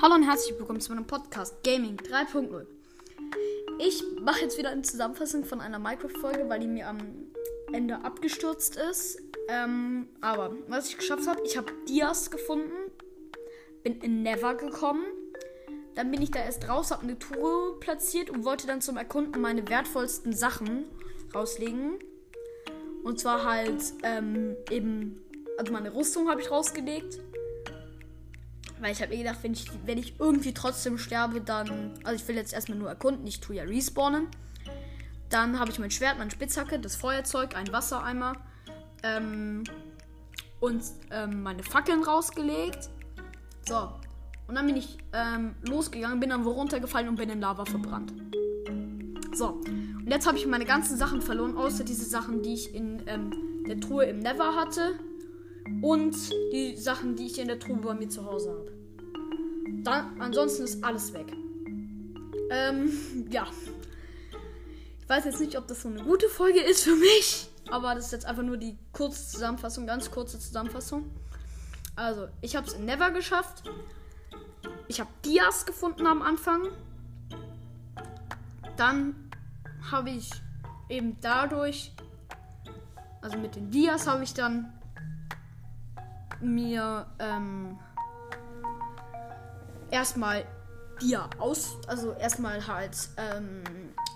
Hallo und herzlich willkommen zu meinem Podcast Gaming 3.0. Ich mache jetzt wieder eine Zusammenfassung von einer Minecraft-Folge, weil die mir am Ende abgestürzt ist. Ähm, aber was ich geschafft habe, ich habe Dias gefunden, bin in Never gekommen. Dann bin ich da erst raus, habe eine Truhe platziert und wollte dann zum Erkunden meine wertvollsten Sachen rauslegen. Und zwar halt ähm, eben, also meine Rüstung habe ich rausgelegt weil ich habe mir gedacht, wenn ich, wenn ich irgendwie trotzdem sterbe, dann. Also ich will jetzt erstmal nur erkunden, ich tue ja respawnen. Dann habe ich mein Schwert, meine Spitzhacke, das Feuerzeug, ein Wassereimer ähm, und ähm, meine Fackeln rausgelegt. So. Und dann bin ich ähm, losgegangen, bin dann wo runtergefallen und bin in Lava verbrannt. So. Und jetzt habe ich meine ganzen Sachen verloren, außer diese Sachen, die ich in ähm, der Truhe im Never hatte und die Sachen, die ich in der Truhe bei mir zu Hause habe. Dann, ansonsten ist alles weg. Ähm, ja. Ich weiß jetzt nicht, ob das so eine gute Folge ist für mich, aber das ist jetzt einfach nur die kurze Zusammenfassung, ganz kurze Zusammenfassung. Also, ich habe es in Never geschafft. Ich habe Dias gefunden am Anfang. Dann habe ich eben dadurch, also mit den Dias habe ich dann mir ähm, erstmal Dia aus, also erstmal halt ähm,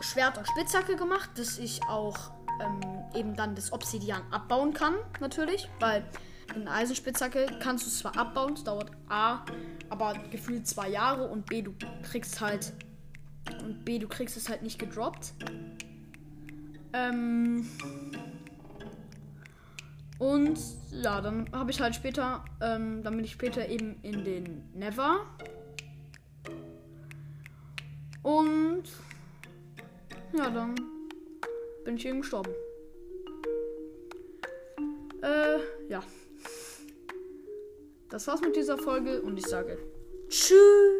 Schwert und Spitzhacke gemacht, dass ich auch ähm, eben dann das Obsidian abbauen kann, natürlich, weil eine Eisenspitzhacke kannst du zwar abbauen, es dauert A, aber gefühlt zwei Jahre und B, du kriegst halt und B, du kriegst es halt nicht gedroppt. Ähm, und ja, dann habe ich halt später, ähm, dann bin ich später eben in den Never. Und ja, dann bin ich eben gestorben. Äh, ja. Das war's mit dieser Folge und ich sage Tschüss.